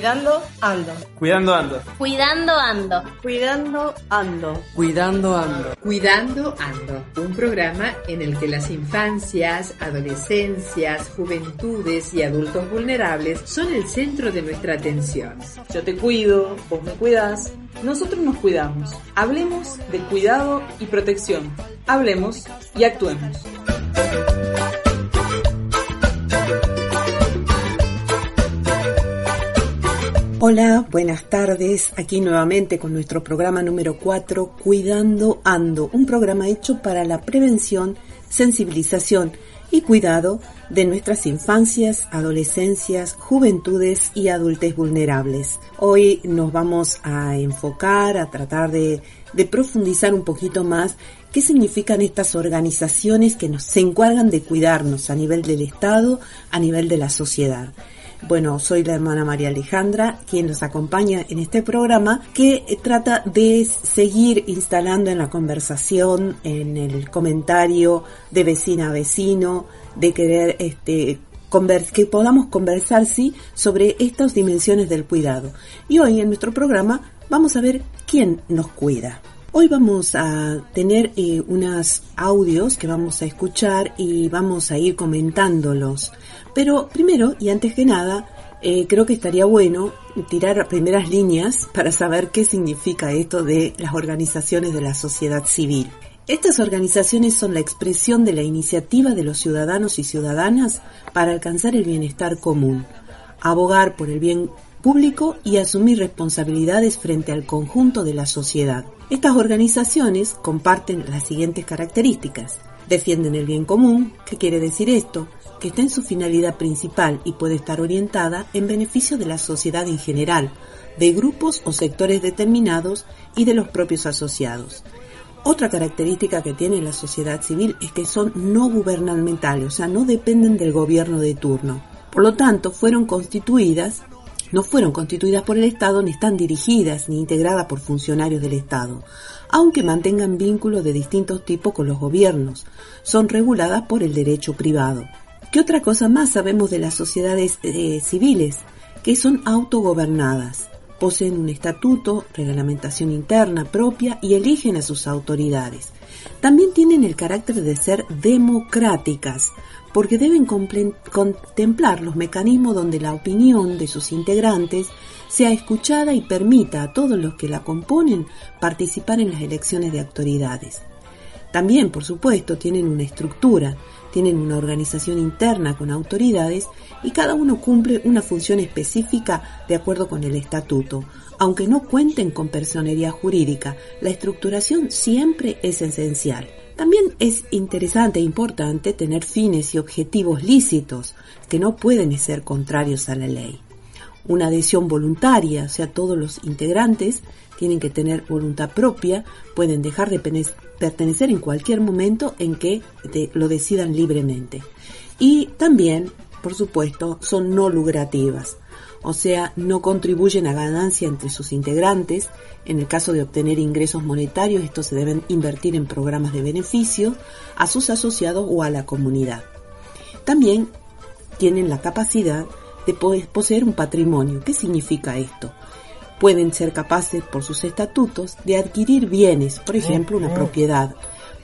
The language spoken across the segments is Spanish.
Cuidando ando. Cuidando ando. Cuidando ando. Cuidando ando. Cuidando ando. Cuidando ando. Un programa en el que las infancias, adolescencias, juventudes y adultos vulnerables son el centro de nuestra atención. Yo te cuido, vos me cuidás, nosotros nos cuidamos. Hablemos de cuidado y protección. Hablemos y actuemos. Hola, buenas tardes. Aquí nuevamente con nuestro programa número 4, Cuidando Ando, un programa hecho para la prevención, sensibilización y cuidado de nuestras infancias, adolescencias, juventudes y adultos vulnerables. Hoy nos vamos a enfocar, a tratar de, profundizar un poquito más qué significan estas organizaciones que nos, encargan de cuidarnos a nivel del Estado, a nivel de la sociedad. Bueno, soy la hermana María Alejandra, quien nos acompaña en este programa que trata de seguir instalando en la conversación, en el comentario de vecina a vecino, de querer este, que podamos conversar sí sobre estas dimensiones del cuidado. Y hoy en nuestro programa vamos a ver quién nos cuida. Hoy vamos a tener eh, unos audios que vamos a escuchar y vamos a ir comentándolos. Pero primero y antes que nada, eh, creo que estaría bueno tirar primeras líneas para saber qué significa esto de las organizaciones de la sociedad civil. Estas organizaciones son la expresión de la iniciativa de los ciudadanos y ciudadanas para alcanzar el bienestar común, abogar por el bien público y asumir responsabilidades frente al conjunto de la sociedad. Estas organizaciones comparten las siguientes características. Defienden el bien común, ¿qué quiere decir esto? Que está en su finalidad principal y puede estar orientada en beneficio de la sociedad en general, de grupos o sectores determinados y de los propios asociados. Otra característica que tiene la sociedad civil es que son no gubernamentales, o sea, no dependen del gobierno de turno. Por lo tanto, fueron constituidas, no fueron constituidas por el Estado, ni están dirigidas ni integradas por funcionarios del Estado, aunque mantengan vínculos de distintos tipos con los gobiernos. Son reguladas por el derecho privado. ¿Qué otra cosa más sabemos de las sociedades eh, civiles? Que son autogobernadas, poseen un estatuto, reglamentación interna propia y eligen a sus autoridades. También tienen el carácter de ser democráticas, porque deben contemplar los mecanismos donde la opinión de sus integrantes sea escuchada y permita a todos los que la componen participar en las elecciones de autoridades. También, por supuesto, tienen una estructura, tienen una organización interna con autoridades y cada uno cumple una función específica de acuerdo con el estatuto. Aunque no cuenten con personería jurídica, la estructuración siempre es esencial. También es interesante e importante tener fines y objetivos lícitos que no pueden ser contrarios a la ley. Una adhesión voluntaria, o sea, todos los integrantes tienen que tener voluntad propia, pueden dejar de pertenecer en cualquier momento en que lo decidan libremente. Y también, por supuesto, son no lucrativas, o sea, no contribuyen a ganancia entre sus integrantes. En el caso de obtener ingresos monetarios, estos se deben invertir en programas de beneficio a sus asociados o a la comunidad. También tienen la capacidad de poseer un patrimonio. ¿Qué significa esto? Pueden ser capaces por sus estatutos de adquirir bienes, por ejemplo una propiedad,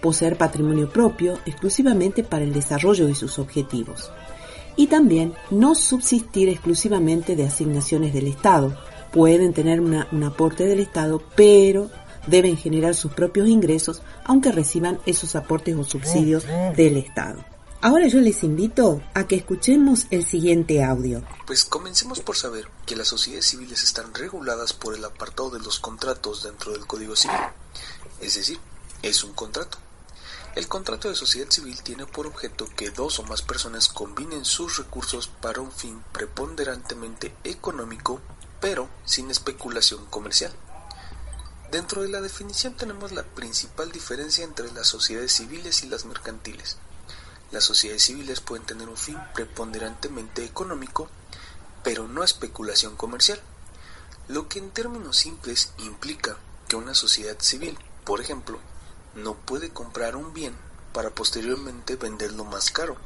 poseer patrimonio propio exclusivamente para el desarrollo de sus objetivos. Y también no subsistir exclusivamente de asignaciones del Estado. Pueden tener un aporte del Estado, pero deben generar sus propios ingresos aunque reciban esos aportes o subsidios del Estado. Ahora yo les invito a que escuchemos el siguiente audio. Pues comencemos por saber que las sociedades civiles están reguladas por el apartado de los contratos dentro del Código Civil. Es decir, es un contrato. El contrato de sociedad civil tiene por objeto que dos o más personas combinen sus recursos para un fin preponderantemente económico, pero sin especulación comercial. Dentro de la definición tenemos la principal diferencia entre las sociedades civiles y las mercantiles. Las sociedades civiles pueden tener un fin preponderantemente económico, pero no especulación comercial, lo que en términos simples implica que una sociedad civil, por ejemplo, no puede comprar un bien para posteriormente venderlo más caro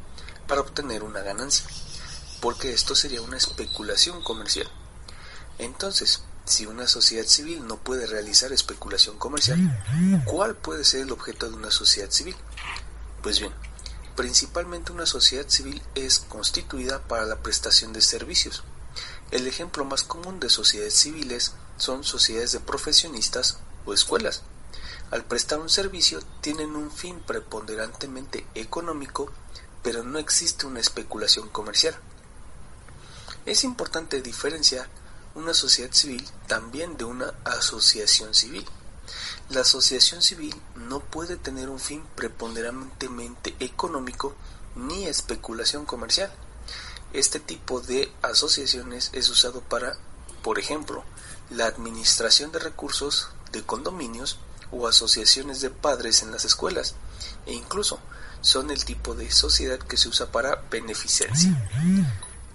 para obtener una ganancia, porque esto sería una especulación comercial. Entonces, si una sociedad civil no puede realizar especulación comercial, ¿cuál puede ser el objeto de una sociedad civil? Pues bien, principalmente una sociedad civil es constituida para la prestación de servicios. El ejemplo más común de sociedades civiles son sociedades de profesionistas o escuelas. Al prestar un servicio tienen un fin preponderantemente económico, pero no existe una especulación comercial. Es importante diferenciar una sociedad civil también de una asociación civil. La asociación civil no puede tener un fin preponderantemente económico ni especulación comercial. Este tipo de asociaciones es usado para, por ejemplo, la administración de recursos de condominios o asociaciones de padres en las escuelas e incluso son el tipo de sociedad que se usa para beneficencia.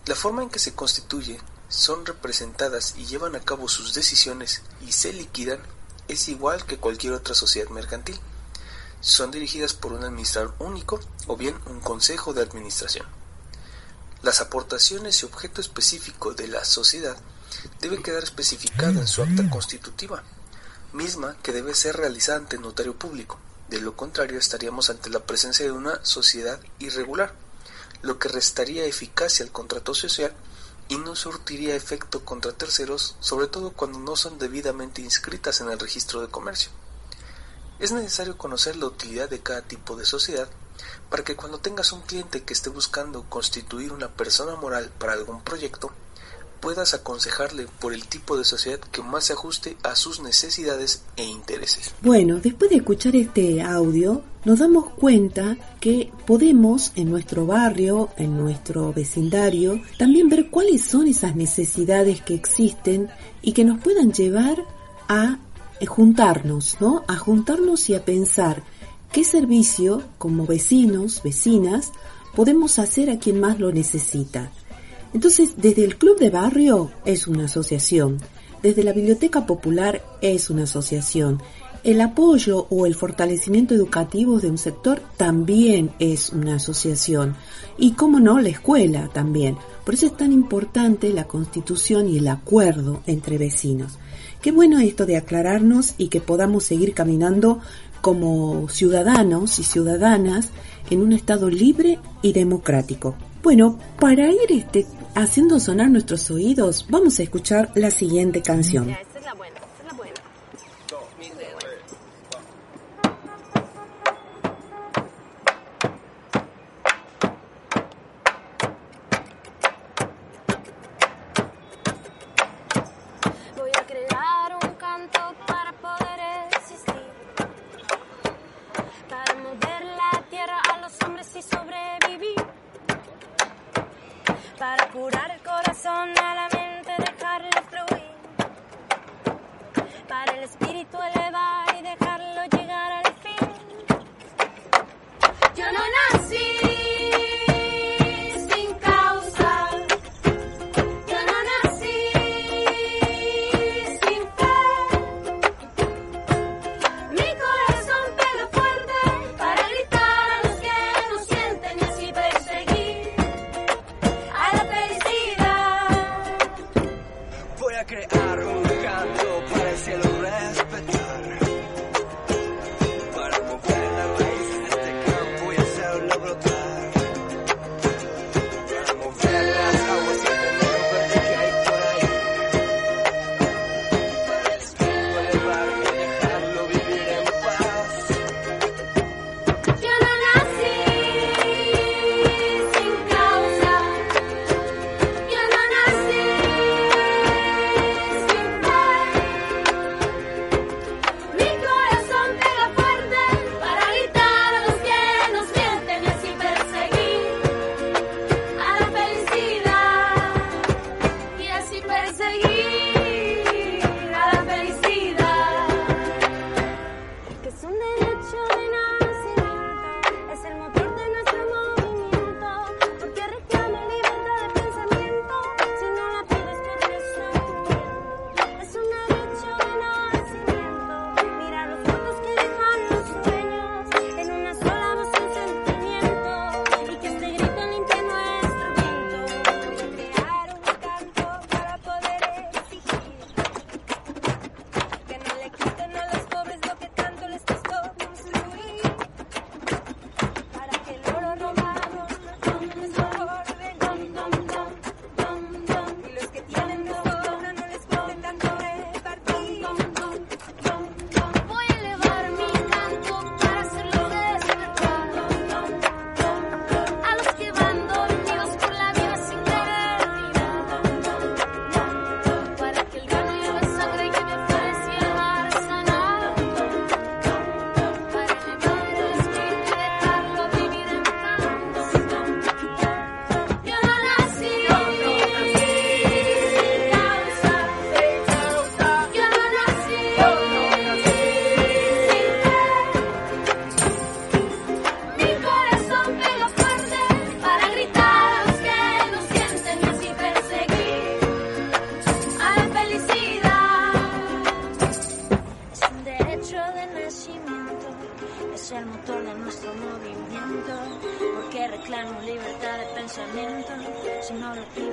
La forma en que se constituye son representadas y llevan a cabo sus decisiones y se liquidan es igual que cualquier otra sociedad mercantil. Son dirigidas por un administrador único o bien un consejo de administración. Las aportaciones y objeto específico de la sociedad debe quedar especificada en su acta constitutiva, misma que debe ser realizada ante notario público. De lo contrario estaríamos ante la presencia de una sociedad irregular, lo que restaría eficacia al contrato social y no surtiría efecto contra terceros, sobre todo cuando no son debidamente inscritas en el registro de comercio. Es necesario conocer la utilidad de cada tipo de sociedad para que cuando tengas un cliente que esté buscando constituir una persona moral para algún proyecto, puedas aconsejarle por el tipo de sociedad que más se ajuste a sus necesidades e intereses. Bueno, después de escuchar este audio, nos damos cuenta que podemos en nuestro barrio, en nuestro vecindario, también ver cuáles son esas necesidades que existen y que nos puedan llevar a juntarnos, ¿no? A juntarnos y a pensar qué servicio como vecinos, vecinas, podemos hacer a quien más lo necesita. Entonces, desde el Club de Barrio es una asociación, desde la Biblioteca Popular es una asociación, el apoyo o el fortalecimiento educativo de un sector también es una asociación y, como no, la escuela también. Por eso es tan importante la constitución y el acuerdo entre vecinos. Qué bueno esto de aclararnos y que podamos seguir caminando como ciudadanos y ciudadanas en un Estado libre y democrático. Bueno, para ir este, haciendo sonar nuestros oídos, vamos a escuchar la siguiente canción.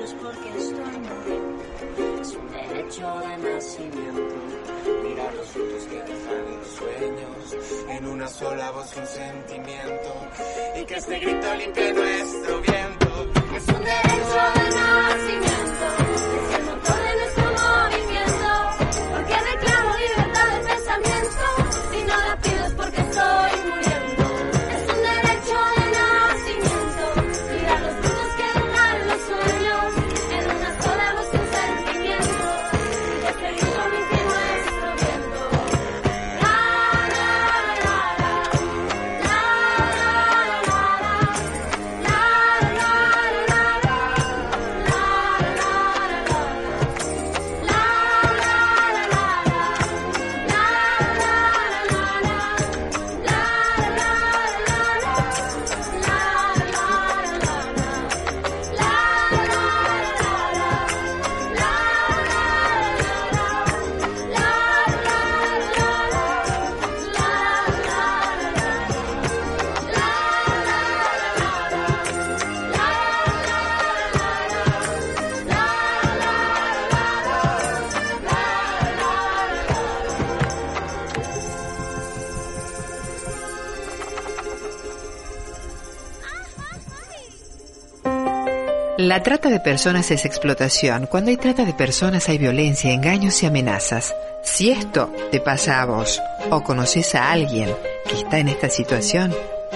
Es porque estoy muriendo. Es un derecho de nacimiento. Mirar los frutos que dejan los sueños, en una sola voz un sentimiento, y que este grito limpie nuestro viento. Es un derecho de nacimiento. La trata de personas es explotación. Cuando hay trata de personas hay violencia, engaños y amenazas. Si esto te pasa a vos o conoces a alguien que está en esta situación,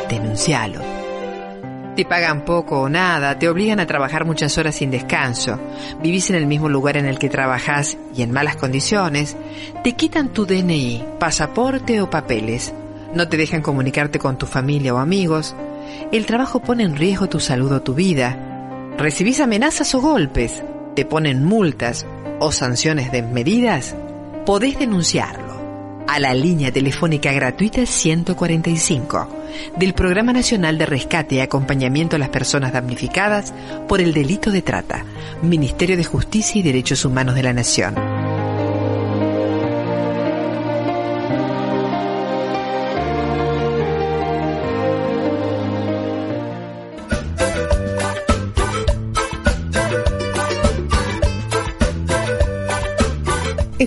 denuncialo. Te pagan poco o nada, te obligan a trabajar muchas horas sin descanso, vivís en el mismo lugar en el que trabajás y en malas condiciones, te quitan tu DNI, pasaporte o papeles, no te dejan comunicarte con tu familia o amigos, el trabajo pone en riesgo tu salud o tu vida, ¿Recibís amenazas o golpes? ¿Te ponen multas o sanciones desmedidas? Podés denunciarlo a la línea telefónica gratuita 145 del Programa Nacional de Rescate y Acompañamiento a las Personas Damnificadas por el Delito de Trata, Ministerio de Justicia y Derechos Humanos de la Nación.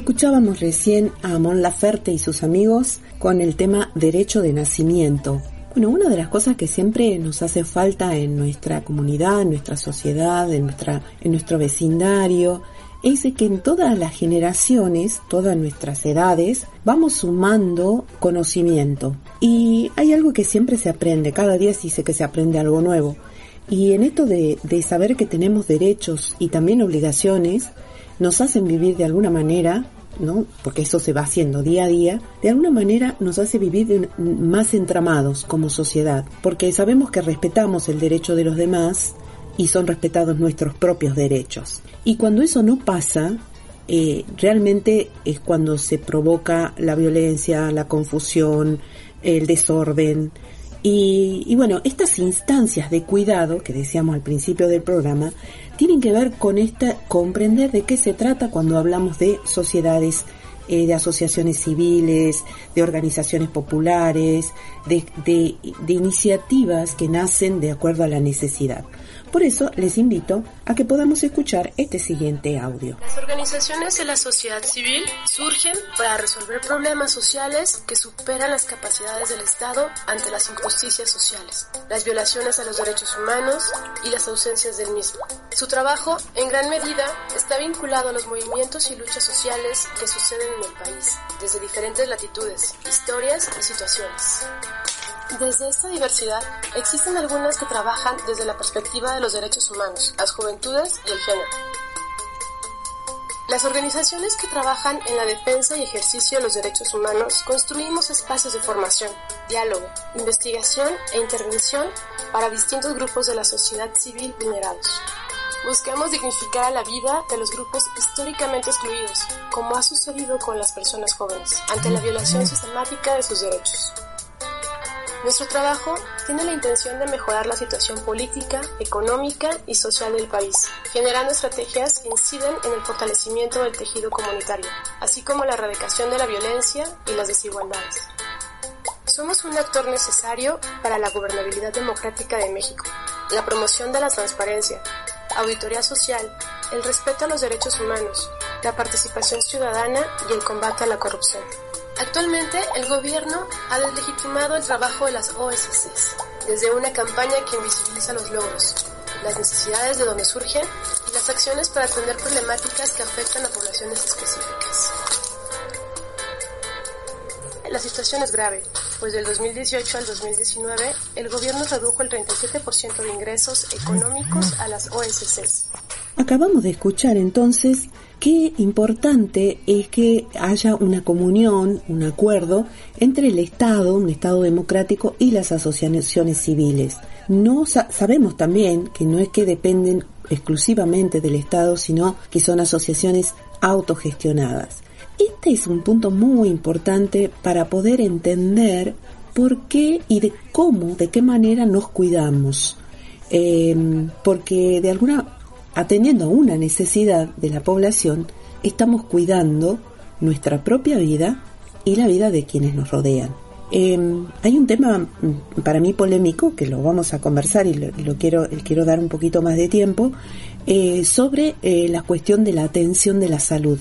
Escuchábamos recién a Amon Laferte y sus amigos con el tema derecho de nacimiento. Bueno, una de las cosas que siempre nos hace falta en nuestra comunidad, en nuestra sociedad, en, nuestra, en nuestro vecindario, es que en todas las generaciones, todas nuestras edades, vamos sumando conocimiento. Y hay algo que siempre se aprende, cada día se dice que se aprende algo nuevo. Y en esto de, de saber que tenemos derechos y también obligaciones, nos hacen vivir de alguna manera ¿no? porque eso se va haciendo día a día, de alguna manera nos hace vivir más entramados como sociedad, porque sabemos que respetamos el derecho de los demás y son respetados nuestros propios derechos. Y cuando eso no pasa, eh, realmente es cuando se provoca la violencia, la confusión, el desorden. Y, y bueno, estas instancias de cuidado que decíamos al principio del programa tienen que ver con esta, comprender de qué se trata cuando hablamos de sociedades, eh, de asociaciones civiles, de organizaciones populares, de, de iniciativas que nacen de acuerdo a la necesidad. Por eso les invito a que podamos escuchar este siguiente audio. Las organizaciones de la sociedad civil surgen para resolver problemas sociales que superan las capacidades del Estado ante las injusticias sociales, las violaciones a los derechos humanos y las ausencias del mismo. Su trabajo, en gran medida, está vinculado a los movimientos y luchas sociales que suceden en el país, desde diferentes latitudes, historias y situaciones. Desde esta diversidad, existen algunas que trabajan desde la perspectiva de los derechos humanos, las juventudes y el género. Las organizaciones que trabajan en la defensa y ejercicio de los derechos humanos construimos espacios de formación, diálogo, investigación e intervención para distintos grupos de la sociedad civil vulnerados. Buscamos dignificar la vida de los grupos históricamente excluidos, como ha sucedido con las personas jóvenes, ante la violación sistemática de sus derechos. Nuestro trabajo tiene la intención de mejorar la situación política, económica y social del país, generando estrategias que inciden en el fortalecimiento del tejido comunitario, así como la erradicación de la violencia y las desigualdades. Somos un actor necesario para la gobernabilidad democrática de México la promoción de la transparencia, auditoría social, el respeto a los derechos humanos, la participación ciudadana y el combate a la corrupción. Actualmente, el gobierno ha deslegitimado el trabajo de las OSCs, desde una campaña que invisibiliza los logros, las necesidades de donde surgen y las acciones para atender problemáticas que afectan a poblaciones específicas. La situación es grave, pues del 2018 al 2019 el gobierno redujo el 37% de ingresos económicos a las OSCs. Acabamos de escuchar entonces qué importante es que haya una comunión, un acuerdo entre el Estado, un Estado democrático y las asociaciones civiles. No sabemos también que no es que dependen exclusivamente del Estado, sino que son asociaciones autogestionadas. Este es un punto muy importante para poder entender por qué y de cómo, de qué manera nos cuidamos. Em, porque de alguna, atendiendo a una necesidad de la población, estamos cuidando nuestra propia vida y la vida de quienes nos rodean. Em, hay un tema mm, para mí polémico que lo vamos a conversar y lo, quiero, dar un poquito más de tiempo eh, sobre eh, la cuestión de la atención de la salud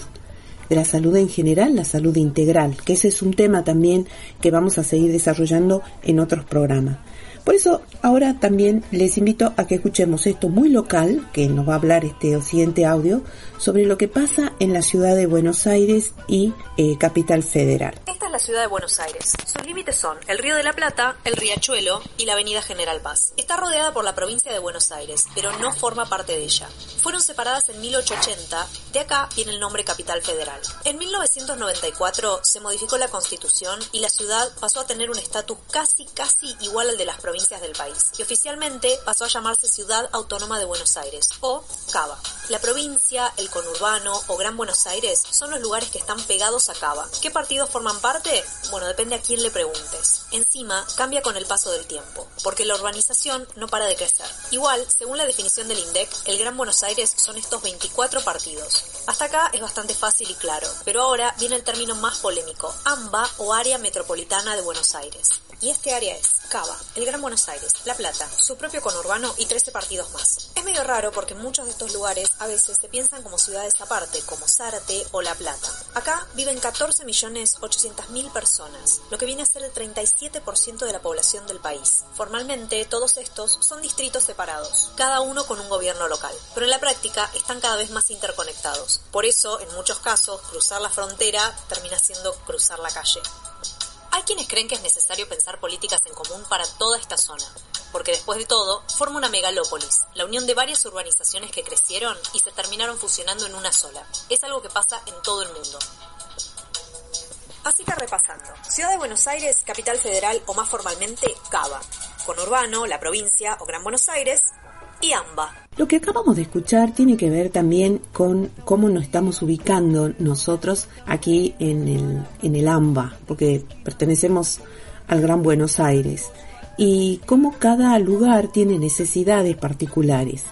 de la salud en general, la salud integral, que ese es un tema también que vamos a seguir desarrollando en otros programas. Por eso ahora también les invito a que escuchemos esto muy local, que nos va a hablar este siguiente audio, sobre lo que pasa en la ciudad de Buenos Aires y eh, Capital Federal. Esta es la ciudad de Buenos Aires. Sus límites son el Río de la Plata, el Riachuelo y la Avenida General Paz. Está rodeada por la provincia de Buenos Aires, pero no forma parte de ella. Fueron separadas en 1880, de acá viene el nombre Capital Federal. En 1994 se modificó la constitución y la ciudad pasó a tener un estatus casi casi igual al de las provincias del país y oficialmente pasó a llamarse Ciudad Autónoma de Buenos Aires o Cava. La provincia, el conurbano o Gran Buenos Aires son los lugares que están pegados a Cava. ¿Qué partidos forman parte? Bueno, depende a quién le preguntes. Encima, cambia con el paso del tiempo, porque la urbanización no para de crecer. Igual, según la definición del INDEC, el Gran Buenos Aires son estos 24 partidos. Hasta acá es bastante fácil y claro, pero ahora viene el término más polémico, AMBA o Área Metropolitana de Buenos Aires. Y este área es Cava, el Gran Buenos Aires, La Plata, su propio conurbano y 13 partidos más. Es medio raro porque muchos de estos lugares a veces se piensan como ciudades aparte, como Zárate o La Plata. Acá viven 14.800.000 personas, lo que viene a ser el 37% de la población del país. Formalmente, todos estos son distritos separados, cada uno con un gobierno local, pero en la práctica están cada vez más interconectados. Por eso, en muchos casos, cruzar la frontera termina siendo cruzar la calle. Hay quienes creen que es necesario pensar políticas en común para toda esta zona, porque después de todo, forma una megalópolis, la unión de varias urbanizaciones que crecieron y se terminaron fusionando en una sola. Es algo que pasa en todo el mundo. Así que repasando, Ciudad de Buenos Aires, capital federal o más formalmente Cava, conurbano, la provincia o Gran Buenos Aires, y AMBA. Lo que acabamos de escuchar tiene que ver también con cómo nos estamos ubicando nosotros aquí en el, en el AMBA, porque pertenecemos al Gran Buenos Aires, y cómo cada lugar tiene necesidades particulares.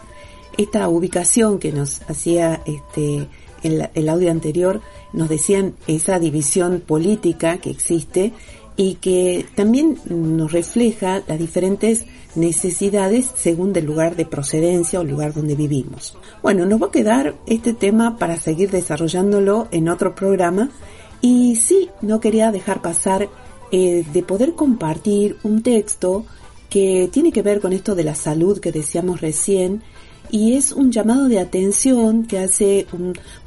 Esta ubicación que nos hacía este, el, el audio anterior, nos decían esa división política que existe y que también nos refleja las diferentes necesidades según del lugar de procedencia o lugar donde vivimos. Bueno, nos va a quedar este tema para seguir desarrollándolo en otro programa y sí, no quería dejar pasar eh, de poder compartir un texto que tiene que ver con esto de la salud que decíamos recién y es un llamado de atención que hace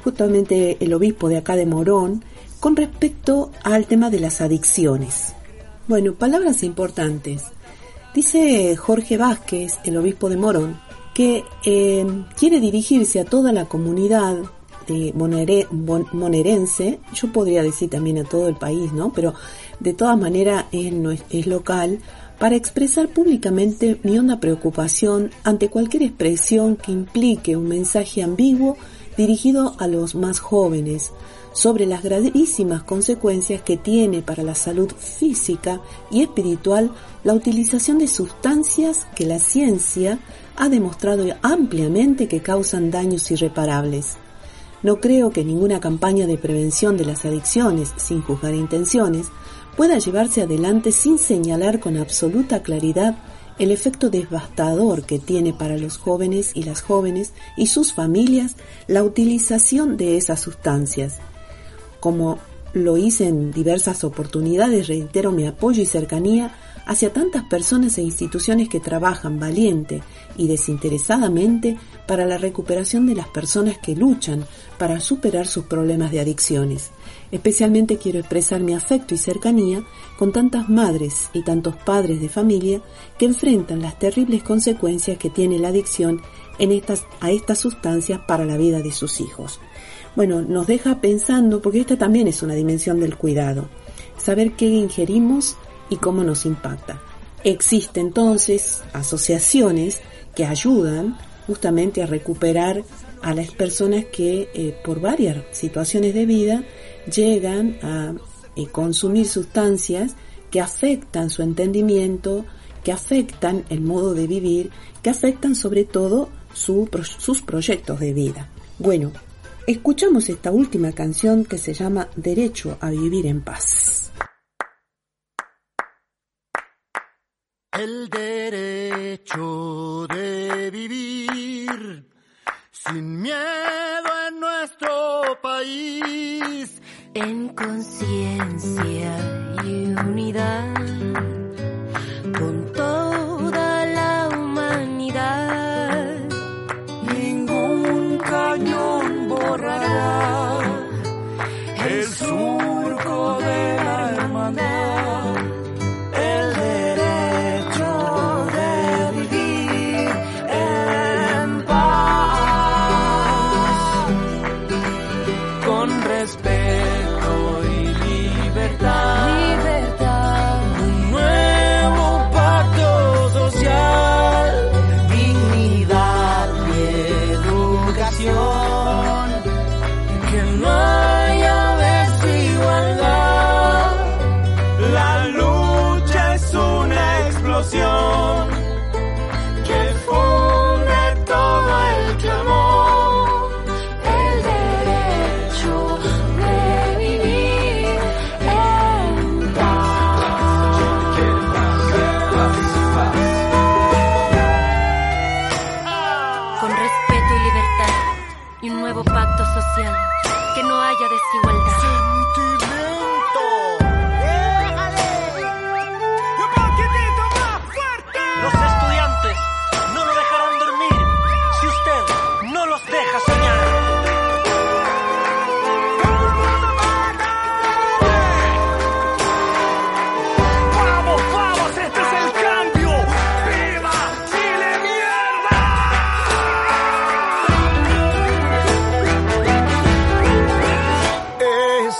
justamente el obispo de acá de Morón con respecto al tema de las adicciones. Bueno, palabras importantes. Dice Jorge Vázquez, el obispo de Morón, que eh, quiere dirigirse a toda la comunidad de monerense, yo podría decir también a todo el país, ¿no? Pero de todas maneras es, es local, para expresar públicamente mi honda preocupación ante cualquier expresión que implique un mensaje ambiguo dirigido a los más jóvenes, sobre las gravísimas consecuencias que tiene para la salud física y espiritual la utilización de sustancias que la ciencia ha demostrado ampliamente que causan daños irreparables. No creo que ninguna campaña de prevención de las adicciones, sin juzgar intenciones, pueda llevarse adelante sin señalar con absoluta claridad el efecto devastador que tiene para los jóvenes y las jóvenes y sus familias la utilización de esas sustancias. Como lo hice en diversas oportunidades, reitero mi apoyo y cercanía hacia tantas personas e instituciones que trabajan valiente y desinteresadamente para la recuperación de las personas que luchan para superar sus problemas de adicciones. Especialmente quiero expresar mi afecto y cercanía con tantas madres y tantos padres de familia que enfrentan las terribles consecuencias que tiene la adicción en estas, a estas sustancias para la vida de sus hijos. Bueno, nos deja pensando, porque esta también es una dimensión del cuidado, saber qué ingerimos y cómo nos impacta. Existen entonces asociaciones que ayudan justamente a recuperar a las personas que eh, por varias situaciones de vida llegan a eh, consumir sustancias que afectan su entendimiento, que afectan el modo de vivir, que afectan sobre todo sus proyectos de vida. Bueno, escuchamos esta última canción que se llama Derecho a Vivir en Paz. El derecho de vivir sin miedo en nuestro país. En conciencia y unidad con toda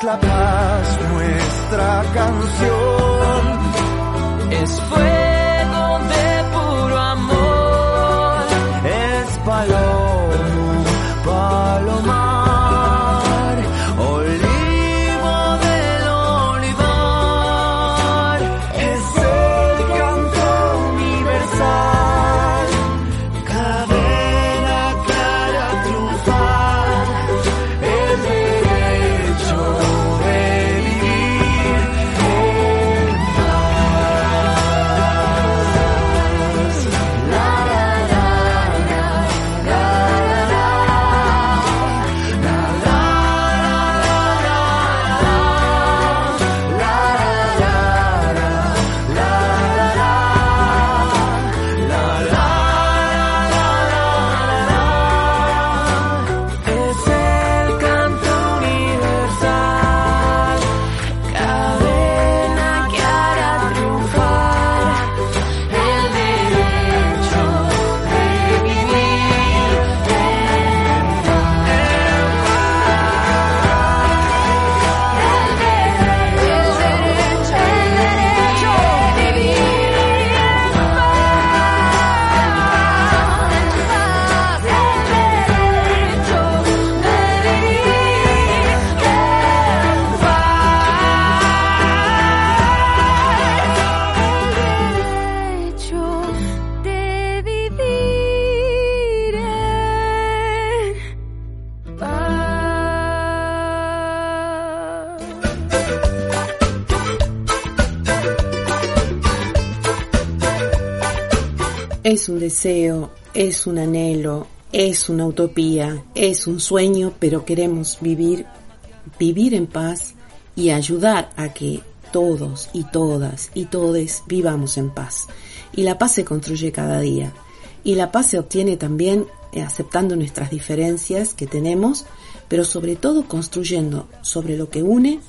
La paz nuestra canción. Es fuego Es un deseo, es un anhelo, es una utopía, es un sueño, pero queremos vivir, vivir en paz y ayudar a que todos y todas y todes vivamos en paz. Y la paz se construye cada día. Y la paz se obtiene también eh, aceptando nuestras diferencias que tenemos, pero sobre todo construyendo sobre lo que une,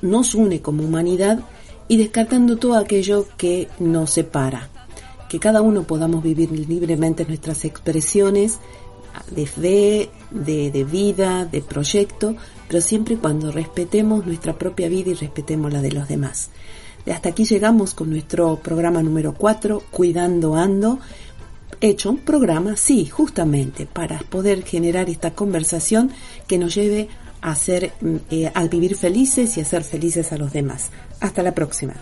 nos une como humanidad y descartando todo aquello que nos separa. Que cada uno podamos vivir libremente nuestras expresiones de fe, de, de vida, de proyecto, pero siempre cuando respetemos nuestra propia vida y respetemos la de los demás. Hasta aquí llegamos con nuestro programa número 4, Cuidando Ando, hecho un programa, sí, justamente, para poder generar esta conversación que nos lleve a ser, mm, eh, al vivir felices y a ser felices a los demás. Hasta la próxima.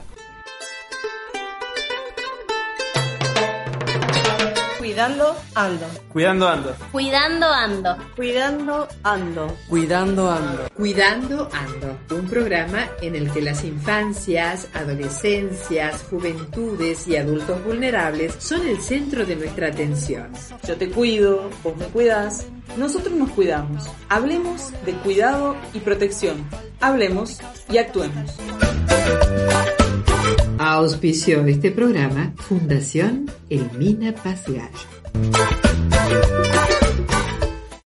Cuidando ando. Cuidando ando. Cuidando ando. Cuidando ando. Cuidando ando. Cuidando ando. Un programa en el que las infancias, adolescencias, juventudes y adultos vulnerables son el centro de nuestra atención. Yo te cuido, vos me cuidas, nosotros nos cuidamos. Hablemos de cuidado y protección. Hablemos y actuemos. Auspició este programa Fundación Elmina Paz Gallo.